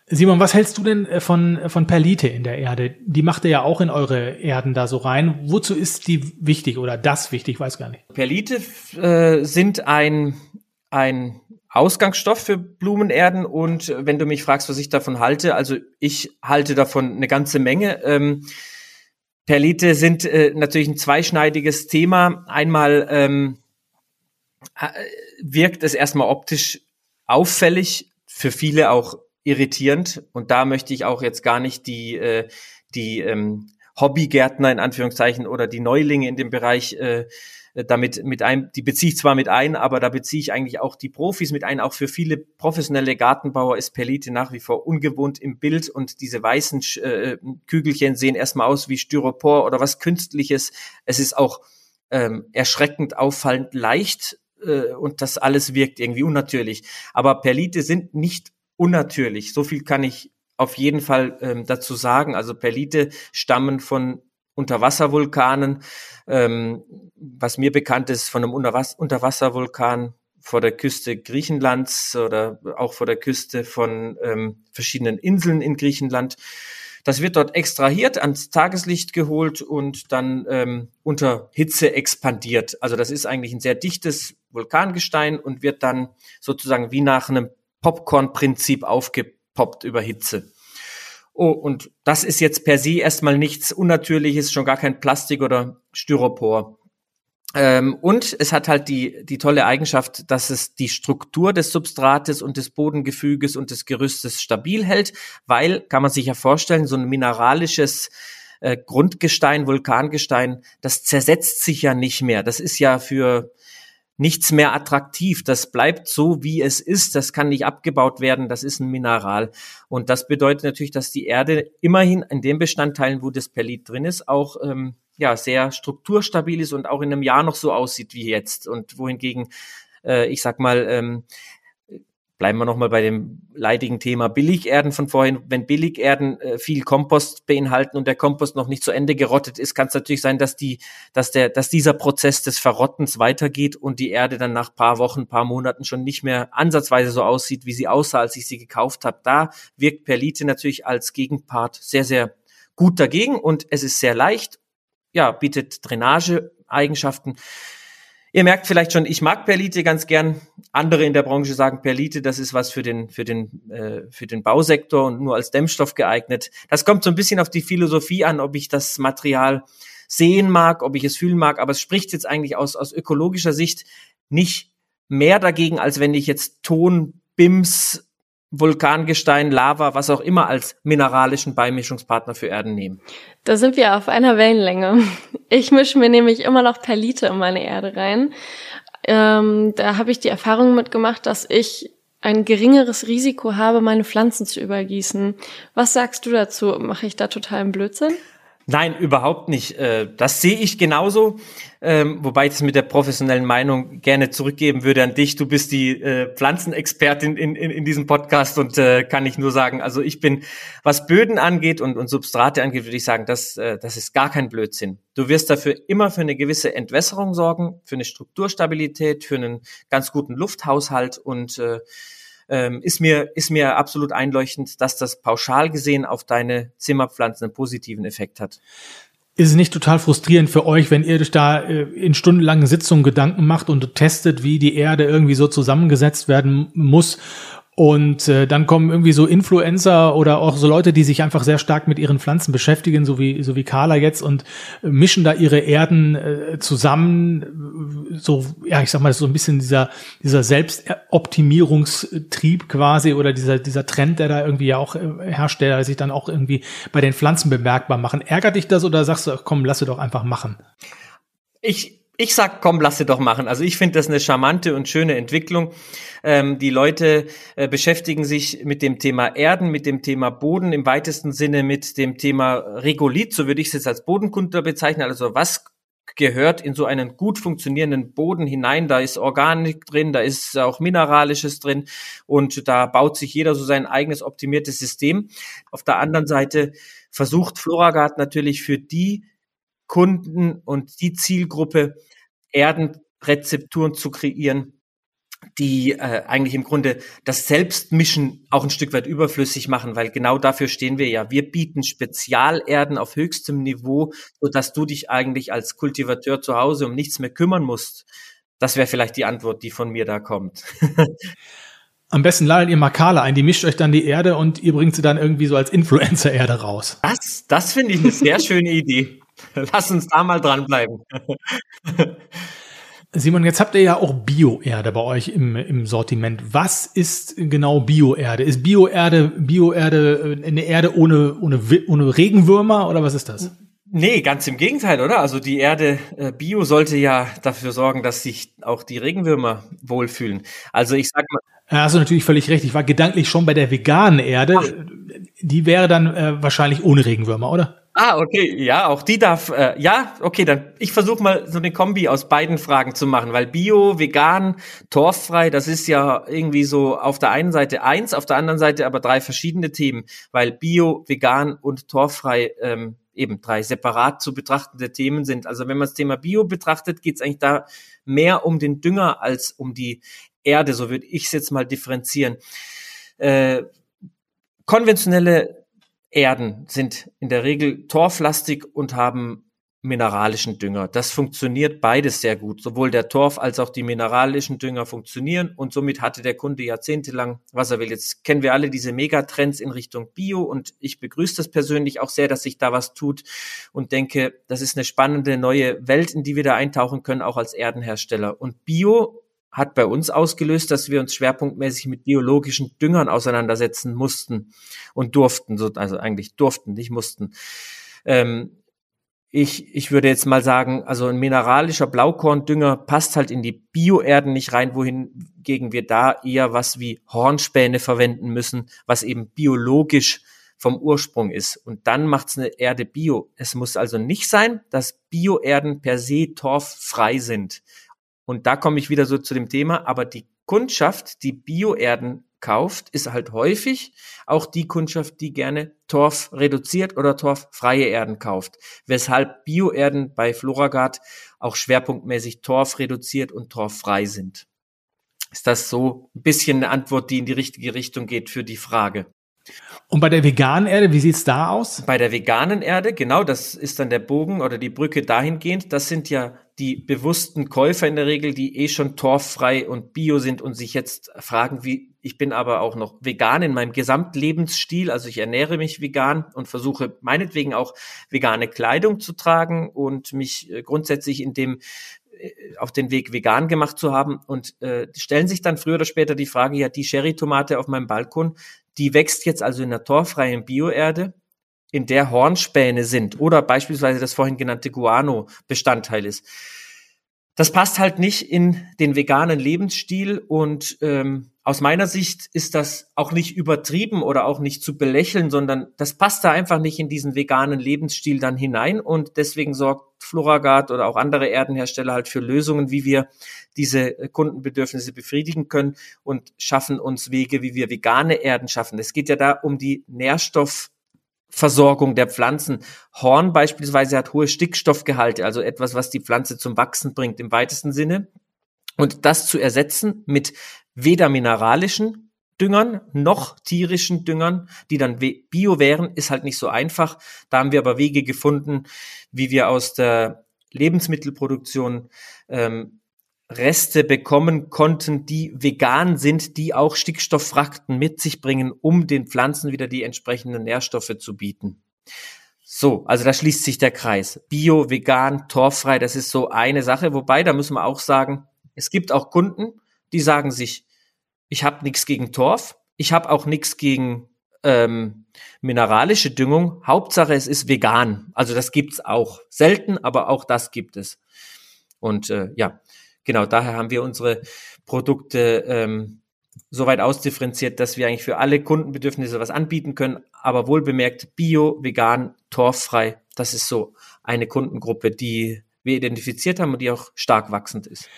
Simon, was hältst du denn äh, von, äh, von Perlite in der Erde? Die macht ihr ja auch in eure Erden da so rein. Wozu ist die wichtig oder das wichtig? Ich weiß gar nicht. Perlite äh, sind ein, ein Ausgangsstoff für Blumenerden und äh, wenn du mich fragst, was ich davon halte, also ich halte davon eine ganze Menge. Ähm, Perlite sind äh, natürlich ein zweischneidiges Thema. Einmal ähm, wirkt es erstmal optisch auffällig, für viele auch irritierend. Und da möchte ich auch jetzt gar nicht die, äh, die ähm, Hobbygärtner in Anführungszeichen oder die Neulinge in dem Bereich äh, damit mit ein, die beziehe ich zwar mit ein, aber da beziehe ich eigentlich auch die Profis mit ein. Auch für viele professionelle Gartenbauer ist Perlite nach wie vor ungewohnt im Bild und diese weißen äh, Kügelchen sehen erstmal aus wie Styropor oder was Künstliches. Es ist auch ähm, erschreckend auffallend leicht äh, und das alles wirkt irgendwie unnatürlich. Aber Perlite sind nicht unnatürlich. So viel kann ich auf jeden Fall ähm, dazu sagen. Also Perlite stammen von Unterwasservulkanen. Ähm, was mir bekannt ist, von einem Unterwas Unterwasservulkan vor der Küste Griechenlands oder auch vor der Küste von ähm, verschiedenen Inseln in Griechenland. Das wird dort extrahiert, ans Tageslicht geholt und dann ähm, unter Hitze expandiert. Also das ist eigentlich ein sehr dichtes Vulkangestein und wird dann sozusagen wie nach einem Popcorn-Prinzip aufgepoppt über Hitze. Oh, und das ist jetzt per se erstmal nichts Unnatürliches, schon gar kein Plastik oder Styropor. Ähm, und es hat halt die, die tolle Eigenschaft, dass es die Struktur des Substrates und des Bodengefüges und des Gerüstes stabil hält, weil, kann man sich ja vorstellen, so ein mineralisches äh, Grundgestein, Vulkangestein, das zersetzt sich ja nicht mehr. Das ist ja für nichts mehr attraktiv. Das bleibt so, wie es ist. Das kann nicht abgebaut werden. Das ist ein Mineral. Und das bedeutet natürlich, dass die Erde immerhin in den Bestandteilen, wo das Perlit drin ist, auch ähm, ja sehr strukturstabil ist und auch in einem Jahr noch so aussieht wie jetzt. Und wohingegen äh, ich sag mal, ähm, Bleiben wir nochmal bei dem leidigen Thema Billigerden von vorhin. Wenn Billigerden äh, viel Kompost beinhalten und der Kompost noch nicht zu Ende gerottet ist, kann es natürlich sein, dass die, dass der, dass dieser Prozess des Verrottens weitergeht und die Erde dann nach paar Wochen, paar Monaten schon nicht mehr ansatzweise so aussieht, wie sie aussah, als ich sie gekauft habe. Da wirkt Perlite natürlich als Gegenpart sehr, sehr gut dagegen und es ist sehr leicht, ja, bietet Drainageeigenschaften. Ihr merkt vielleicht schon, ich mag Perlite ganz gern. Andere in der Branche sagen Perlite, das ist was für den, für den, äh, für den Bausektor und nur als Dämmstoff geeignet. Das kommt so ein bisschen auf die Philosophie an, ob ich das Material sehen mag, ob ich es fühlen mag, aber es spricht jetzt eigentlich aus, aus ökologischer Sicht nicht mehr dagegen, als wenn ich jetzt Ton, BIMS, Vulkangestein, Lava, was auch immer als mineralischen Beimischungspartner für Erden nehmen. Da sind wir auf einer Wellenlänge. Ich mische mir nämlich immer noch Perlite in meine Erde rein. Ähm, da habe ich die Erfahrung mitgemacht, dass ich ein geringeres Risiko habe, meine Pflanzen zu übergießen. Was sagst du dazu? Mache ich da totalen Blödsinn? Nein, überhaupt nicht. Äh, das sehe ich genauso, ähm, wobei ich das mit der professionellen Meinung gerne zurückgeben würde an dich. Du bist die äh, Pflanzenexpertin in, in, in diesem Podcast und äh, kann ich nur sagen, also ich bin, was Böden angeht und, und Substrate angeht, würde ich sagen, das, das ist gar kein Blödsinn. Du wirst dafür immer für eine gewisse Entwässerung sorgen, für eine Strukturstabilität, für einen ganz guten Lufthaushalt und ähm, ist mir ist mir absolut einleuchtend, dass das pauschal gesehen auf deine Zimmerpflanzen einen positiven Effekt hat. Ist es nicht total frustrierend für euch, wenn ihr euch da äh, in stundenlangen Sitzungen Gedanken macht und testet, wie die Erde irgendwie so zusammengesetzt werden muss und äh, dann kommen irgendwie so Influencer oder auch so Leute, die sich einfach sehr stark mit ihren Pflanzen beschäftigen, so wie, so wie Carla jetzt, und äh, mischen da ihre Erden äh, zusammen. So, ja, ich sag mal, so ein bisschen dieser, dieser Selbstoptimierungstrieb quasi oder dieser, dieser Trend, der da irgendwie ja auch äh, herrscht, der sich dann auch irgendwie bei den Pflanzen bemerkbar machen. Ärgert dich das oder sagst du, komm, lass doch einfach machen? Ich, ich sag, komm, lass sie doch machen. Also ich finde das eine charmante und schöne Entwicklung. Ähm, die Leute äh, beschäftigen sich mit dem Thema Erden, mit dem Thema Boden, im weitesten Sinne mit dem Thema Regolith, so würde ich es jetzt als Bodenkundler bezeichnen. Also was gehört in so einen gut funktionierenden Boden hinein. Da ist Organik drin, da ist auch Mineralisches drin und da baut sich jeder so sein eigenes optimiertes System. Auf der anderen Seite versucht Floragard natürlich für die Kunden und die Zielgruppe Erdenrezepturen zu kreieren, die äh, eigentlich im Grunde das Selbstmischen auch ein Stück weit überflüssig machen, weil genau dafür stehen wir ja. Wir bieten Spezialerden auf höchstem Niveau, so dass du dich eigentlich als Kultivateur zu Hause um nichts mehr kümmern musst. Das wäre vielleicht die Antwort, die von mir da kommt. Am besten ladet ihr Makala ein, die mischt euch dann die Erde und ihr bringt sie dann irgendwie so als Influencer-Erde raus. Das, das finde ich eine sehr schöne Idee. Lass uns da mal dranbleiben. Simon, jetzt habt ihr ja auch Bioerde bei euch im, im Sortiment. Was ist genau Bioerde? Ist Bioerde Bioerde äh, eine Erde ohne, ohne, ohne Regenwürmer oder was ist das? Nee, ganz im Gegenteil, oder? Also die Erde äh, Bio sollte ja dafür sorgen, dass sich auch die Regenwürmer wohlfühlen. Also ich sag mal. Ja, hast du natürlich völlig recht. Ich war gedanklich schon bei der veganen Erde. Ach. Die wäre dann äh, wahrscheinlich ohne Regenwürmer, oder? Ah, okay, ja, auch die darf, äh, ja, okay, dann ich versuche mal so eine Kombi aus beiden Fragen zu machen, weil Bio, vegan, torffrei, das ist ja irgendwie so auf der einen Seite eins, auf der anderen Seite aber drei verschiedene Themen, weil Bio, vegan und torffrei ähm, eben drei separat zu betrachtende Themen sind. Also wenn man das Thema Bio betrachtet, geht es eigentlich da mehr um den Dünger als um die Erde, so würde ich es jetzt mal differenzieren. Äh, konventionelle Erden sind in der Regel torflastig und haben mineralischen Dünger. Das funktioniert beides sehr gut. Sowohl der Torf als auch die mineralischen Dünger funktionieren und somit hatte der Kunde jahrzehntelang, was er will. Jetzt kennen wir alle diese Megatrends in Richtung Bio und ich begrüße das persönlich auch sehr, dass sich da was tut und denke, das ist eine spannende neue Welt, in die wir da eintauchen können, auch als Erdenhersteller. Und Bio hat bei uns ausgelöst, dass wir uns schwerpunktmäßig mit biologischen Düngern auseinandersetzen mussten und durften, also eigentlich durften, nicht mussten. Ähm, ich, ich würde jetzt mal sagen, also ein mineralischer Blaukorndünger passt halt in die Bioerden nicht rein, wohingegen wir da eher was wie Hornspäne verwenden müssen, was eben biologisch vom Ursprung ist. Und dann macht's eine Erde bio. Es muss also nicht sein, dass Bioerden per se torffrei sind. Und da komme ich wieder so zu dem Thema, aber die Kundschaft, die Bioerden kauft, ist halt häufig auch die Kundschaft, die gerne Torf reduziert oder torffreie Erden kauft. Weshalb Bioerden bei Floragard auch schwerpunktmäßig Torf reduziert und torffrei sind. Ist das so ein bisschen eine Antwort, die in die richtige Richtung geht für die Frage? Und bei der veganen Erde, wie sieht's da aus? Bei der veganen Erde, genau, das ist dann der Bogen oder die Brücke dahingehend. Das sind ja die bewussten Käufer in der Regel, die eh schon torffrei und bio sind und sich jetzt fragen, wie, ich bin aber auch noch vegan in meinem Gesamtlebensstil, also ich ernähre mich vegan und versuche meinetwegen auch vegane Kleidung zu tragen und mich äh, grundsätzlich in dem äh, auf den Weg vegan gemacht zu haben. Und äh, stellen sich dann früher oder später die Frage, ja, die Sherry-Tomate auf meinem Balkon, die wächst jetzt also in der torfreien Bioerde in der Hornspäne sind oder beispielsweise das vorhin genannte Guano Bestandteil ist. Das passt halt nicht in den veganen Lebensstil und ähm, aus meiner Sicht ist das auch nicht übertrieben oder auch nicht zu belächeln, sondern das passt da einfach nicht in diesen veganen Lebensstil dann hinein und deswegen sorgt Floragard oder auch andere Erdenhersteller halt für Lösungen, wie wir diese Kundenbedürfnisse befriedigen können und schaffen uns Wege, wie wir vegane Erden schaffen. Es geht ja da um die Nährstoff Versorgung der Pflanzen. Horn beispielsweise hat hohe Stickstoffgehalte, also etwas, was die Pflanze zum Wachsen bringt im weitesten Sinne. Und das zu ersetzen mit weder mineralischen Düngern, noch tierischen Düngern, die dann bio wären, ist halt nicht so einfach. Da haben wir aber Wege gefunden, wie wir aus der Lebensmittelproduktion ähm, Reste bekommen konnten, die vegan sind, die auch Stickstofffrachten mit sich bringen, um den Pflanzen wieder die entsprechenden Nährstoffe zu bieten. So, also da schließt sich der Kreis. Bio, vegan, torffrei, das ist so eine Sache. Wobei, da müssen wir auch sagen, es gibt auch Kunden, die sagen sich, ich habe nichts gegen Torf, ich habe auch nichts gegen ähm, mineralische Düngung. Hauptsache, es ist vegan. Also das gibt's auch. Selten, aber auch das gibt es. Und äh, ja, genau, daher haben wir unsere Produkte ähm, so weit ausdifferenziert, dass wir eigentlich für alle Kundenbedürfnisse was anbieten können, aber wohlbemerkt bio, vegan, torffrei. Das ist so eine Kundengruppe, die wir identifiziert haben und die auch stark wachsend ist.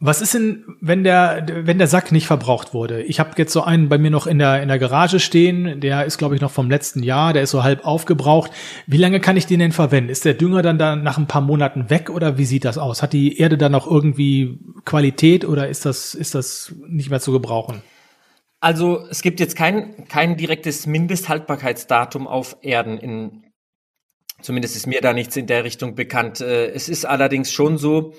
Was ist denn, wenn der, wenn der Sack nicht verbraucht wurde? Ich habe jetzt so einen bei mir noch in der, in der Garage stehen, der ist, glaube ich, noch vom letzten Jahr, der ist so halb aufgebraucht. Wie lange kann ich den denn verwenden? Ist der Dünger dann da nach ein paar Monaten weg oder wie sieht das aus? Hat die Erde dann noch irgendwie Qualität oder ist das, ist das nicht mehr zu gebrauchen? Also es gibt jetzt kein, kein direktes Mindesthaltbarkeitsdatum auf Erden in Zumindest ist mir da nichts in der Richtung bekannt. Äh, es ist allerdings schon so,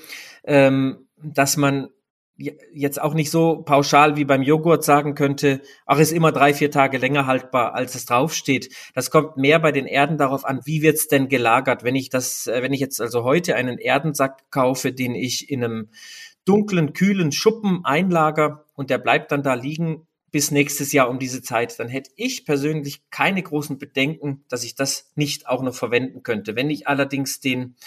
ähm, dass man jetzt auch nicht so pauschal wie beim Joghurt sagen könnte, ach, ist immer drei, vier Tage länger haltbar, als es draufsteht. Das kommt mehr bei den Erden darauf an, wie wird's denn gelagert. Wenn ich das, äh, wenn ich jetzt also heute einen Erdensack kaufe, den ich in einem dunklen, kühlen Schuppen einlager und der bleibt dann da liegen bis nächstes Jahr um diese Zeit, dann hätte ich persönlich keine großen Bedenken, dass ich das nicht auch noch verwenden könnte. Wenn ich allerdings den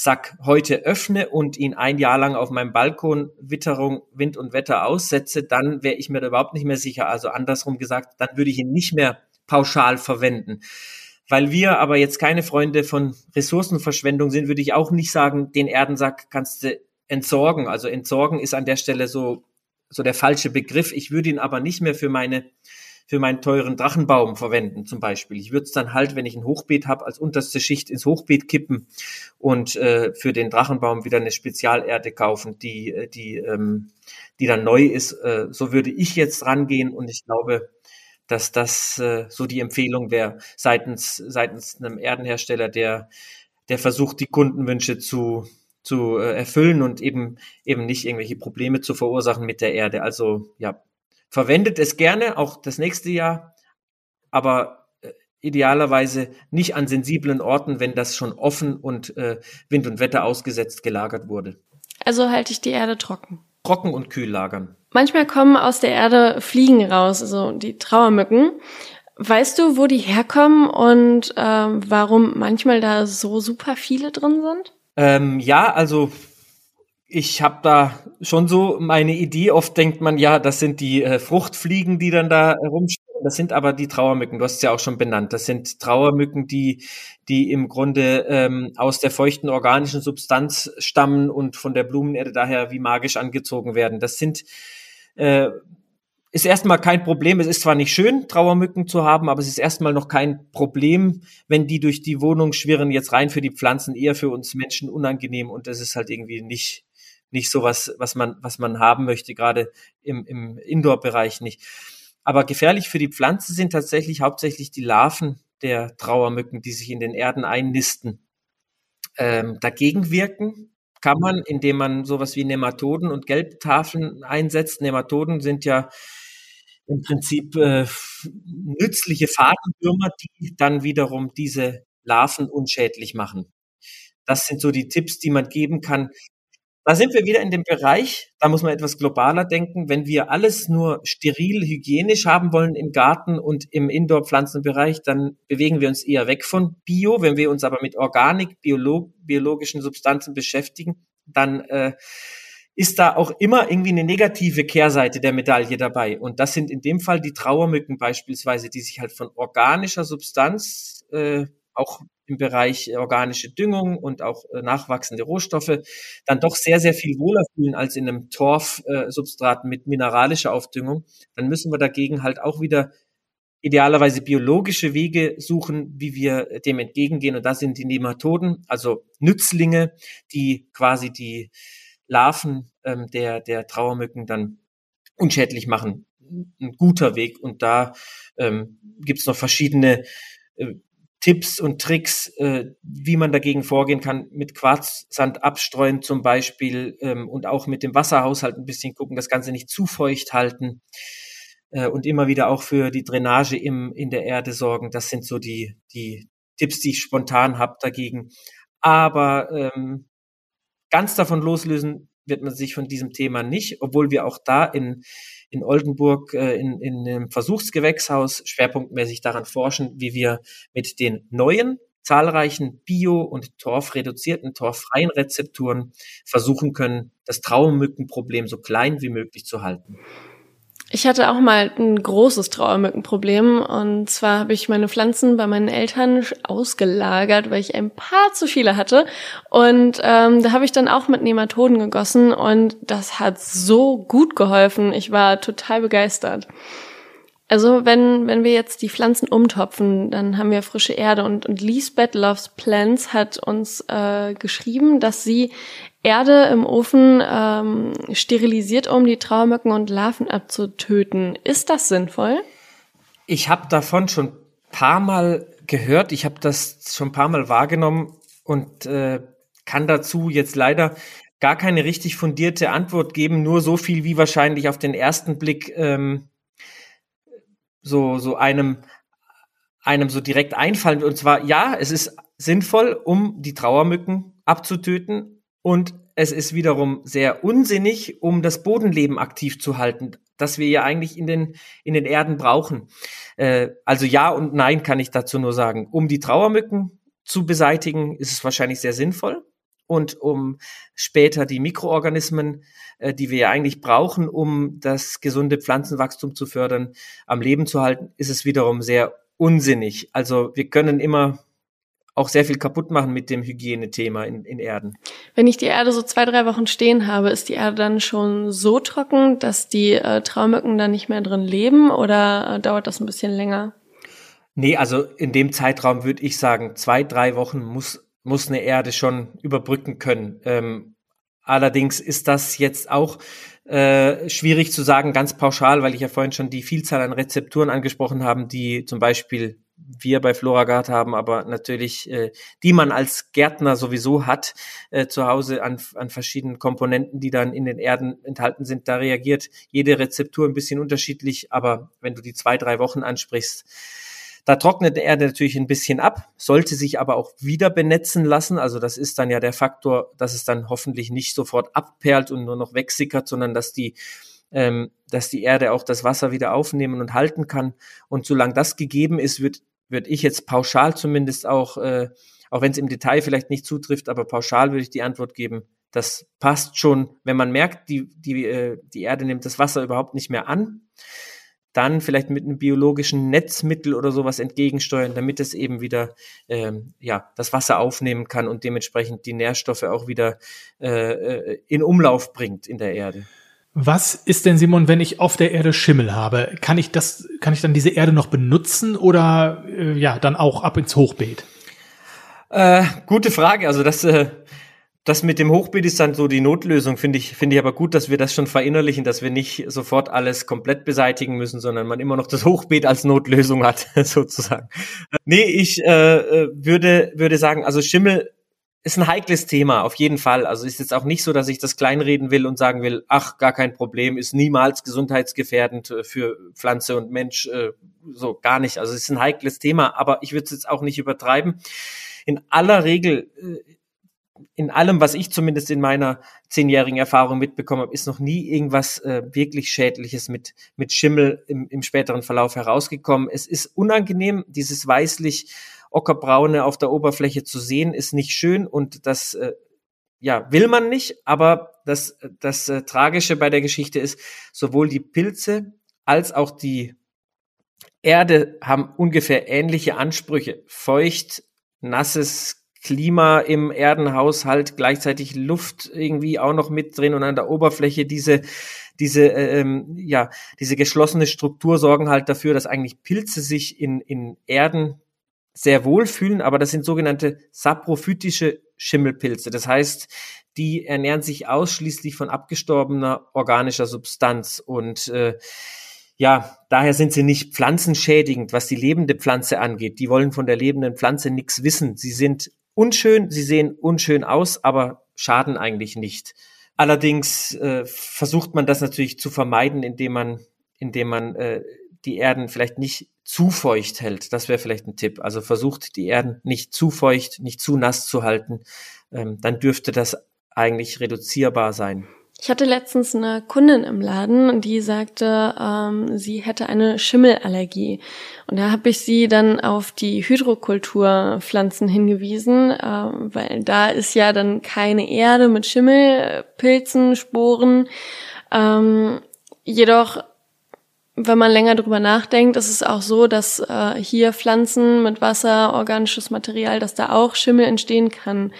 Sack heute öffne und ihn ein Jahr lang auf meinem Balkon Witterung, Wind und Wetter aussetze, dann wäre ich mir da überhaupt nicht mehr sicher. Also andersrum gesagt, dann würde ich ihn nicht mehr pauschal verwenden. Weil wir aber jetzt keine Freunde von Ressourcenverschwendung sind, würde ich auch nicht sagen, den Erdensack kannst du entsorgen. Also entsorgen ist an der Stelle so, so der falsche Begriff. Ich würde ihn aber nicht mehr für meine für meinen teuren Drachenbaum verwenden zum Beispiel. Ich würde es dann halt, wenn ich ein Hochbeet habe, als unterste Schicht ins Hochbeet kippen und äh, für den Drachenbaum wieder eine Spezialerde kaufen, die, äh, die, ähm, die dann neu ist. Äh, so würde ich jetzt rangehen und ich glaube, dass das äh, so die Empfehlung wäre seitens, seitens einem Erdenhersteller, der, der versucht, die Kundenwünsche zu, zu äh, erfüllen und eben eben nicht irgendwelche Probleme zu verursachen mit der Erde. Also ja, Verwendet es gerne, auch das nächste Jahr, aber äh, idealerweise nicht an sensiblen Orten, wenn das schon offen und äh, Wind und Wetter ausgesetzt gelagert wurde. Also halte ich die Erde trocken. Trocken und kühl lagern. Manchmal kommen aus der Erde Fliegen raus, also die Trauermücken. Weißt du, wo die herkommen und ähm, warum manchmal da so super viele drin sind? Ähm, ja, also ich habe da schon so meine Idee. Oft denkt man, ja, das sind die äh, Fruchtfliegen, die dann da rumstehen. Das sind aber die Trauermücken. Du hast es ja auch schon benannt. Das sind Trauermücken, die, die im Grunde ähm, aus der feuchten organischen Substanz stammen und von der Blumenerde daher wie magisch angezogen werden. Das sind äh, ist erstmal kein Problem. Es ist zwar nicht schön, Trauermücken zu haben, aber es ist erstmal noch kein Problem, wenn die durch die Wohnung schwirren, jetzt rein für die Pflanzen, eher für uns Menschen unangenehm und das ist halt irgendwie nicht, nicht so was, was man, was man haben möchte, gerade im, im Indoor-Bereich nicht. Aber gefährlich für die Pflanze sind tatsächlich hauptsächlich die Larven der Trauermücken, die sich in den Erden einnisten. Ähm, dagegen wirken kann man, indem man sowas wie Nematoden und Gelbtafeln einsetzt. Nematoden sind ja im Prinzip äh, nützliche Fadenwürmer, die dann wiederum diese Larven unschädlich machen. Das sind so die Tipps, die man geben kann. Da sind wir wieder in dem Bereich, da muss man etwas globaler denken. Wenn wir alles nur steril, hygienisch haben wollen im Garten und im Indoor-Pflanzenbereich, dann bewegen wir uns eher weg von Bio. Wenn wir uns aber mit Organik, Biolog biologischen Substanzen beschäftigen, dann äh, ist da auch immer irgendwie eine negative Kehrseite der Medaille dabei. Und das sind in dem Fall die Trauermücken beispielsweise, die sich halt von organischer Substanz äh, auch im Bereich organische Düngung und auch äh, nachwachsende Rohstoffe dann doch sehr, sehr viel wohler fühlen als in einem Torfsubstrat mit mineralischer Aufdüngung, dann müssen wir dagegen halt auch wieder idealerweise biologische Wege suchen, wie wir dem entgegengehen. Und das sind die Nematoden, also Nützlinge, die quasi die Larven ähm, der, der Trauermücken dann unschädlich machen. ein guter Weg. Und da ähm, gibt es noch verschiedene äh, Tipps und Tricks, äh, wie man dagegen vorgehen kann, mit Quarzsand abstreuen zum Beispiel ähm, und auch mit dem Wasserhaushalt ein bisschen gucken, das Ganze nicht zu feucht halten äh, und immer wieder auch für die Drainage im, in der Erde sorgen. Das sind so die, die Tipps, die ich spontan habe dagegen. Aber ähm, ganz davon loslösen wird man sich von diesem Thema nicht, obwohl wir auch da in, in Oldenburg äh, in, in einem Versuchsgewächshaus schwerpunktmäßig daran forschen, wie wir mit den neuen zahlreichen bio- und torfreduzierten, torffreien Rezepturen versuchen können, das Traummückenproblem so klein wie möglich zu halten. Ich hatte auch mal ein großes Trauermückenproblem und zwar habe ich meine Pflanzen bei meinen Eltern ausgelagert, weil ich ein paar zu viele hatte und ähm, da habe ich dann auch mit Nematoden gegossen und das hat so gut geholfen. Ich war total begeistert. Also wenn, wenn wir jetzt die Pflanzen umtopfen, dann haben wir frische Erde und, und Lisbeth Loves Plants hat uns äh, geschrieben, dass sie Erde im Ofen ähm, sterilisiert, um die Trauermücken und Larven abzutöten. Ist das sinnvoll? Ich habe davon schon paar Mal gehört, ich habe das schon ein paar Mal wahrgenommen und äh, kann dazu jetzt leider gar keine richtig fundierte Antwort geben, nur so viel wie wahrscheinlich auf den ersten Blick ähm, so, so einem, einem so direkt einfallen. Und zwar, ja, es ist sinnvoll, um die Trauermücken abzutöten. Und es ist wiederum sehr unsinnig, um das Bodenleben aktiv zu halten, das wir ja eigentlich in den, in den Erden brauchen. Äh, also ja und nein kann ich dazu nur sagen. Um die Trauermücken zu beseitigen, ist es wahrscheinlich sehr sinnvoll und um später die Mikroorganismen, äh, die wir ja eigentlich brauchen, um das gesunde Pflanzenwachstum zu fördern, am Leben zu halten, ist es wiederum sehr unsinnig. Also wir können immer auch sehr viel kaputt machen mit dem Hygienethema in, in Erden. Wenn ich die Erde so zwei, drei Wochen stehen habe, ist die Erde dann schon so trocken, dass die äh, Traumücken dann nicht mehr drin leben oder äh, dauert das ein bisschen länger? Nee, also in dem Zeitraum würde ich sagen, zwei, drei Wochen muss muss eine Erde schon überbrücken können. Ähm, allerdings ist das jetzt auch äh, schwierig zu sagen, ganz pauschal, weil ich ja vorhin schon die Vielzahl an Rezepturen angesprochen habe, die zum Beispiel wir bei Floragard haben, aber natürlich, äh, die man als Gärtner sowieso hat, äh, zu Hause an, an verschiedenen Komponenten, die dann in den Erden enthalten sind. Da reagiert jede Rezeptur ein bisschen unterschiedlich, aber wenn du die zwei, drei Wochen ansprichst, da trocknet die Erde natürlich ein bisschen ab, sollte sich aber auch wieder benetzen lassen. Also das ist dann ja der Faktor, dass es dann hoffentlich nicht sofort abperlt und nur noch wegsickert, sondern dass die ähm, dass die Erde auch das Wasser wieder aufnehmen und halten kann. Und solange das gegeben ist, wird würde ich jetzt pauschal zumindest auch, äh, auch wenn es im Detail vielleicht nicht zutrifft, aber pauschal würde ich die Antwort geben, das passt schon, wenn man merkt, die, die, äh, die Erde nimmt das Wasser überhaupt nicht mehr an, dann vielleicht mit einem biologischen Netzmittel oder sowas entgegensteuern, damit es eben wieder ähm, ja, das Wasser aufnehmen kann und dementsprechend die Nährstoffe auch wieder äh, äh, in Umlauf bringt in der Erde. Was ist denn, Simon, wenn ich auf der Erde Schimmel habe? Kann ich das, kann ich dann diese Erde noch benutzen oder äh, ja, dann auch ab ins Hochbeet? Äh, gute Frage. Also das äh, das mit dem Hochbeet ist dann so die Notlösung, finde ich, finde ich aber gut, dass wir das schon verinnerlichen, dass wir nicht sofort alles komplett beseitigen müssen, sondern man immer noch das Hochbeet als Notlösung hat, sozusagen. Nee, ich äh, äh, würde, würde sagen, also Schimmel ist ein heikles Thema, auf jeden Fall. Also ist jetzt auch nicht so, dass ich das kleinreden will und sagen will, ach, gar kein Problem, ist niemals gesundheitsgefährdend äh, für Pflanze und Mensch, äh, so gar nicht. Also es ist ein heikles Thema, aber ich würde es jetzt auch nicht übertreiben. In aller Regel äh, in allem, was ich zumindest in meiner zehnjährigen Erfahrung mitbekommen habe, ist noch nie irgendwas wirklich Schädliches mit, mit Schimmel im, im späteren Verlauf herausgekommen. Es ist unangenehm, dieses weißlich ockerbraune auf der Oberfläche zu sehen, ist nicht schön und das äh, ja, will man nicht, aber das, das äh, Tragische bei der Geschichte ist, sowohl die Pilze als auch die Erde haben ungefähr ähnliche Ansprüche. Feucht, nasses Klima im Erdenhaushalt, gleichzeitig Luft irgendwie auch noch mit drin und an der Oberfläche diese diese ähm, ja diese geschlossene Struktur sorgen halt dafür, dass eigentlich Pilze sich in in Erden sehr wohl fühlen, aber das sind sogenannte saprophytische Schimmelpilze. Das heißt, die ernähren sich ausschließlich von abgestorbener organischer Substanz und äh, ja, daher sind sie nicht pflanzenschädigend, was die lebende Pflanze angeht. Die wollen von der lebenden Pflanze nichts wissen. Sie sind unschön, sie sehen unschön aus, aber schaden eigentlich nicht. Allerdings äh, versucht man das natürlich zu vermeiden, indem man, indem man äh, die Erden vielleicht nicht zu feucht hält. Das wäre vielleicht ein Tipp. Also versucht die Erden nicht zu feucht, nicht zu nass zu halten. Ähm, dann dürfte das eigentlich reduzierbar sein. Ich hatte letztens eine Kundin im Laden und die sagte, ähm, sie hätte eine Schimmelallergie. Und da habe ich sie dann auf die Hydrokulturpflanzen hingewiesen, äh, weil da ist ja dann keine Erde mit Schimmelpilzen, Sporen. Ähm, jedoch, wenn man länger drüber nachdenkt, ist es auch so, dass äh, hier Pflanzen mit Wasser, organisches Material, dass da auch Schimmel entstehen kann.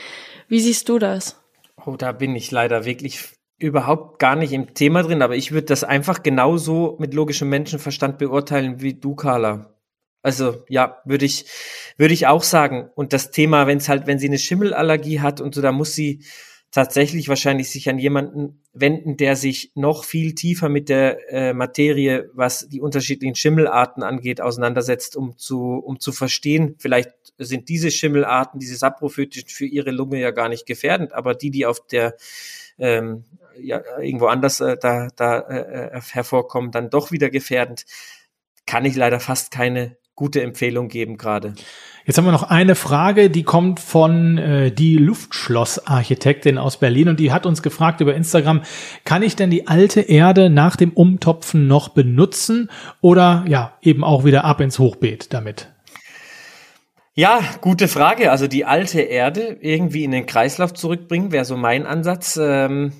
Wie siehst du das? Oh, da bin ich leider wirklich überhaupt gar nicht im Thema drin, aber ich würde das einfach genauso mit logischem Menschenverstand beurteilen wie du, Carla. Also ja, würde ich, würde ich auch sagen. Und das Thema, wenn es halt, wenn sie eine Schimmelallergie hat und so, da muss sie tatsächlich wahrscheinlich sich an jemanden wenden, der sich noch viel tiefer mit der äh, Materie, was die unterschiedlichen Schimmelarten angeht, auseinandersetzt, um zu, um zu verstehen, vielleicht sind diese Schimmelarten, diese saprophytischen für ihre Lunge ja gar nicht gefährdend, aber die, die auf der ähm, ja, irgendwo anders äh, da, da äh, hervorkommen, dann doch wieder gefährdend, kann ich leider fast keine gute Empfehlung geben gerade. Jetzt haben wir noch eine Frage, die kommt von äh, die Luftschlossarchitektin aus Berlin und die hat uns gefragt über Instagram, kann ich denn die alte Erde nach dem Umtopfen noch benutzen oder ja, eben auch wieder ab ins Hochbeet damit? Ja, gute Frage. Also die alte Erde irgendwie in den Kreislauf zurückbringen, wäre so mein Ansatz. Ähm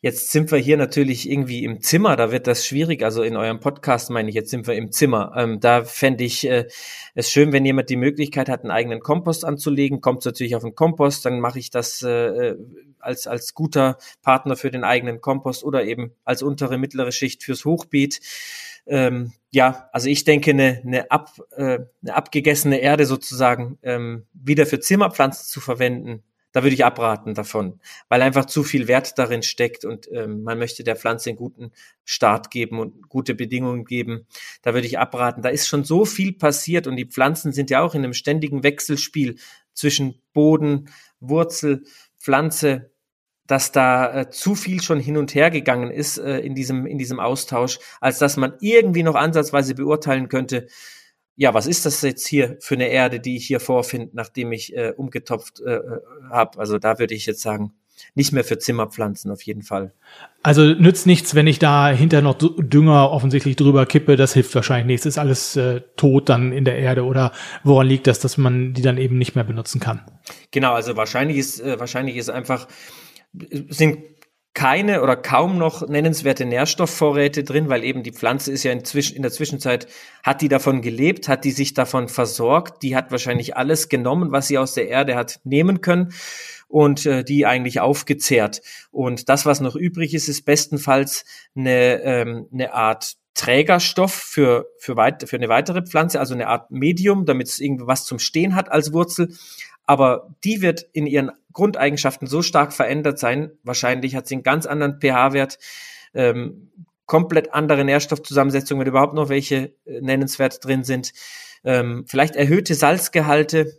Jetzt sind wir hier natürlich irgendwie im Zimmer, da wird das schwierig. Also in eurem Podcast meine ich, jetzt sind wir im Zimmer. Ähm, da fände ich äh, es schön, wenn jemand die Möglichkeit hat, einen eigenen Kompost anzulegen. Kommt natürlich auf den Kompost, dann mache ich das äh, äh, als, als guter Partner für den eigenen Kompost oder eben als untere, mittlere Schicht fürs Hochbeet. Ähm, ja, also ich denke, eine, eine, ab, äh, eine abgegessene Erde sozusagen ähm, wieder für Zimmerpflanzen zu verwenden, da würde ich abraten davon, weil einfach zu viel Wert darin steckt und ähm, man möchte der Pflanze einen guten Start geben und gute Bedingungen geben. Da würde ich abraten. Da ist schon so viel passiert und die Pflanzen sind ja auch in einem ständigen Wechselspiel zwischen Boden, Wurzel, Pflanze, dass da äh, zu viel schon hin und her gegangen ist äh, in diesem in diesem Austausch, als dass man irgendwie noch ansatzweise beurteilen könnte, ja, was ist das jetzt hier für eine Erde, die ich hier vorfinde, nachdem ich äh, umgetopft äh, habe? Also da würde ich jetzt sagen, nicht mehr für Zimmerpflanzen auf jeden Fall. Also nützt nichts, wenn ich da hinter noch Dünger offensichtlich drüber kippe, das hilft wahrscheinlich nichts. Ist alles äh, tot dann in der Erde oder woran liegt das, dass man die dann eben nicht mehr benutzen kann? Genau, also wahrscheinlich ist äh, wahrscheinlich ist einfach sind keine oder kaum noch nennenswerte Nährstoffvorräte drin, weil eben die Pflanze ist ja inzwischen, in der Zwischenzeit, hat die davon gelebt, hat die sich davon versorgt, die hat wahrscheinlich alles genommen, was sie aus der Erde hat nehmen können und äh, die eigentlich aufgezehrt. Und das, was noch übrig ist, ist bestenfalls eine, ähm, eine Art Trägerstoff für, für, weit, für eine weitere Pflanze, also eine Art Medium, damit es irgendwas zum Stehen hat als Wurzel aber die wird in ihren Grundeigenschaften so stark verändert sein. Wahrscheinlich hat sie einen ganz anderen pH-Wert, ähm, komplett andere Nährstoffzusammensetzung, wenn überhaupt noch welche äh, nennenswert drin sind. Ähm, vielleicht erhöhte Salzgehalte,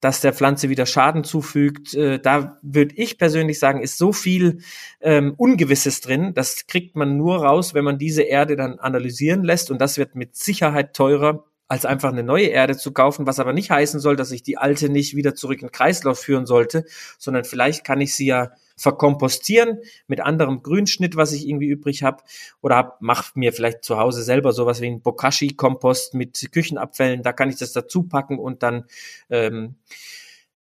dass der Pflanze wieder Schaden zufügt. Äh, da würde ich persönlich sagen, ist so viel ähm, Ungewisses drin. Das kriegt man nur raus, wenn man diese Erde dann analysieren lässt. Und das wird mit Sicherheit teurer als einfach eine neue Erde zu kaufen, was aber nicht heißen soll, dass ich die alte nicht wieder zurück in den Kreislauf führen sollte, sondern vielleicht kann ich sie ja verkompostieren mit anderem Grünschnitt, was ich irgendwie übrig habe, oder hab, mach mir vielleicht zu Hause selber sowas wie ein Bokashi-Kompost mit Küchenabfällen, da kann ich das dazu packen und dann ähm,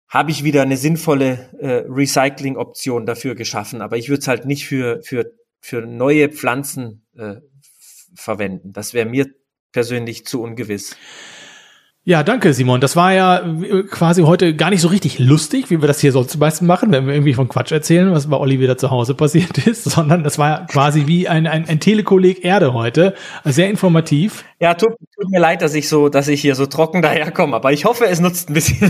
habe ich wieder eine sinnvolle äh, Recycling-Option dafür geschaffen. Aber ich würde es halt nicht für, für, für neue Pflanzen äh, verwenden. Das wäre mir persönlich zu ungewiss. Ja, danke, Simon. Das war ja äh, quasi heute gar nicht so richtig lustig, wie wir das hier sonst meistens machen, wenn wir irgendwie von Quatsch erzählen, was bei Olli wieder zu Hause passiert ist, sondern das war quasi wie ein, ein, ein Telekolleg Erde heute. Sehr informativ. Ja, tut, tut, mir leid, dass ich so, dass ich hier so trocken daherkomme, aber ich hoffe, es nutzt ein bisschen.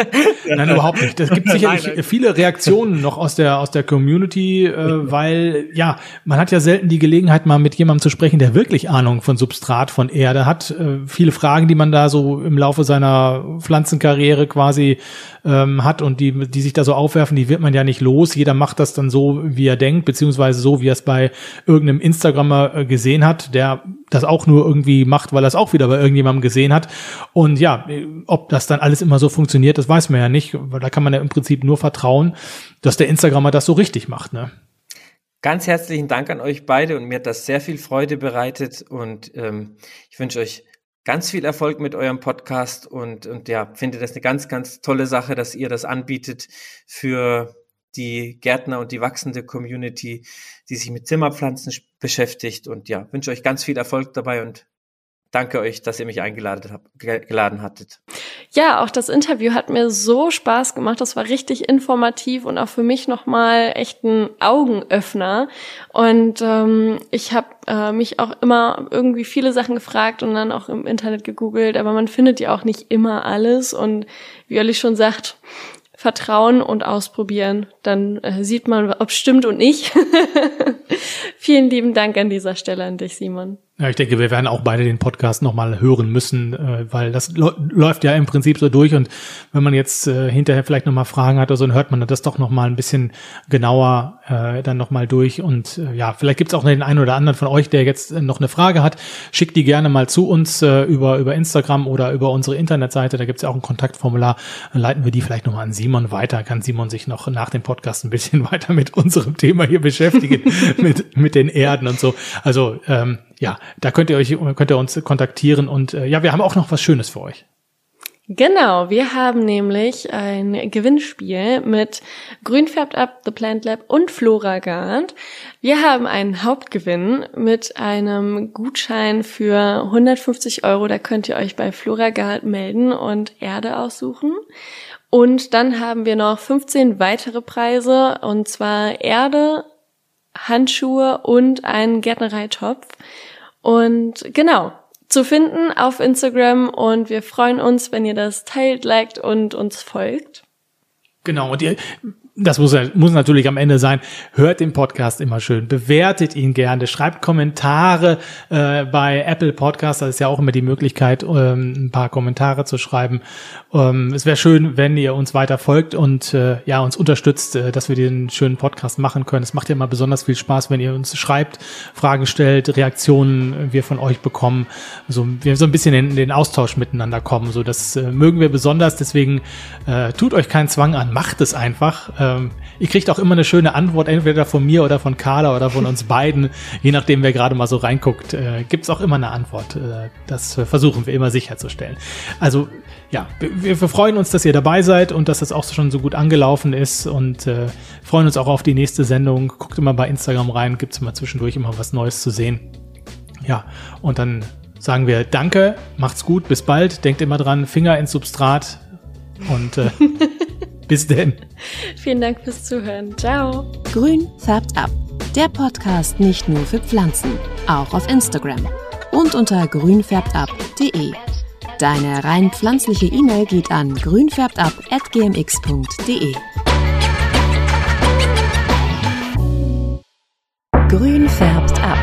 nein, überhaupt nicht. Es gibt sicherlich nein, viele Reaktionen noch aus der aus der Community, äh, weil ja, man hat ja selten die Gelegenheit, mal mit jemandem zu sprechen, der wirklich Ahnung von Substrat, von Erde hat. Äh, viele Fragen, die man da so im Laufe seiner Pflanzenkarriere quasi ähm, hat und die, die sich da so aufwerfen, die wird man ja nicht los. Jeder macht das dann so, wie er denkt, beziehungsweise so, wie er es bei irgendeinem Instagrammer äh, gesehen hat, der das auch nur irgendwie macht, weil er es auch wieder bei irgendjemandem gesehen hat. Und ja, ob das dann alles immer so funktioniert, das weiß man ja nicht, weil da kann man ja im Prinzip nur vertrauen, dass der Instagrammer das so richtig macht, ne? Ganz herzlichen Dank an euch beide und mir hat das sehr viel Freude bereitet und ähm, ich wünsche euch ganz viel Erfolg mit eurem Podcast und, und ja, finde das eine ganz, ganz tolle Sache, dass ihr das anbietet für die Gärtner und die wachsende Community, die sich mit Zimmerpflanzen beschäftigt. Und ja, wünsche euch ganz viel Erfolg dabei und danke euch, dass ihr mich eingeladen habt, geladen hattet. Ja, auch das Interview hat mir so Spaß gemacht. Das war richtig informativ und auch für mich nochmal echt ein Augenöffner. Und ähm, ich habe äh, mich auch immer irgendwie viele Sachen gefragt und dann auch im Internet gegoogelt, aber man findet ja auch nicht immer alles. Und wie Olli schon sagt, Vertrauen und ausprobieren. Dann äh, sieht man, ob stimmt und nicht. Vielen lieben Dank an dieser Stelle an dich, Simon. Ja, ich denke, wir werden auch beide den Podcast nochmal hören müssen, äh, weil das läuft ja im Prinzip so durch. Und wenn man jetzt äh, hinterher vielleicht nochmal Fragen hat oder so, dann hört man das doch nochmal ein bisschen genauer äh, dann nochmal durch. Und äh, ja, vielleicht gibt's auch den einen oder anderen von euch, der jetzt noch eine Frage hat, schickt die gerne mal zu uns äh, über, über Instagram oder über unsere Internetseite, da gibt's ja auch ein Kontaktformular, dann leiten wir die vielleicht nochmal an Simon weiter, kann Simon sich noch nach dem Podcast ein bisschen weiter mit unserem Thema hier beschäftigen, mit, mit den Erden und so. Also ähm, ja, da könnt ihr euch, könnt ihr uns kontaktieren und äh, ja, wir haben auch noch was Schönes für euch. Genau, wir haben nämlich ein Gewinnspiel mit Grün färbt ab, The Plant Lab und Flora Guard. Wir haben einen Hauptgewinn mit einem Gutschein für 150 Euro. Da könnt ihr euch bei Flora Guard melden und Erde aussuchen. Und dann haben wir noch 15 weitere Preise und zwar Erde, Handschuhe und einen Gärtnereitopf. Und genau, zu finden auf Instagram und wir freuen uns, wenn ihr das teilt, liked und uns folgt. Genau, und ihr, das muss, muss natürlich am Ende sein. Hört den Podcast immer schön, bewertet ihn gerne, schreibt Kommentare äh, bei Apple Podcast. Da ist ja auch immer die Möglichkeit, ähm, ein paar Kommentare zu schreiben. Ähm, es wäre schön, wenn ihr uns weiter folgt und äh, ja uns unterstützt, äh, dass wir den schönen Podcast machen können. Es macht ja immer besonders viel Spaß, wenn ihr uns schreibt, Fragen stellt, Reaktionen wir von euch bekommen. So wir so ein bisschen in, in den Austausch miteinander kommen. So das äh, mögen wir besonders. Deswegen äh, tut euch keinen Zwang an, macht es einfach ähm, ihr kriegt auch immer eine schöne Antwort, entweder von mir oder von Carla oder von uns beiden, je nachdem, wer gerade mal so reinguckt, äh, gibt auch immer eine Antwort. Äh, das versuchen wir immer sicherzustellen. Also ja, wir, wir, freuen uns, dass ihr dabei seid und dass das auch schon so gut angelaufen ist und äh, freuen uns auch auf die nächste Sendung. Guckt immer bei Instagram rein, gibt es immer zwischendurch immer was Neues zu sehen. Ja, und dann sagen wir Danke, macht's gut, bis bald, denkt immer dran, Finger ins Substrat und äh, Bis denn. Vielen Dank fürs Zuhören. Ciao. Grün färbt ab. Der Podcast nicht nur für Pflanzen, auch auf Instagram und unter grünfärbtab.de. Deine rein pflanzliche E-Mail geht an grünfärbtab.gmx.de. Grün färbt ab.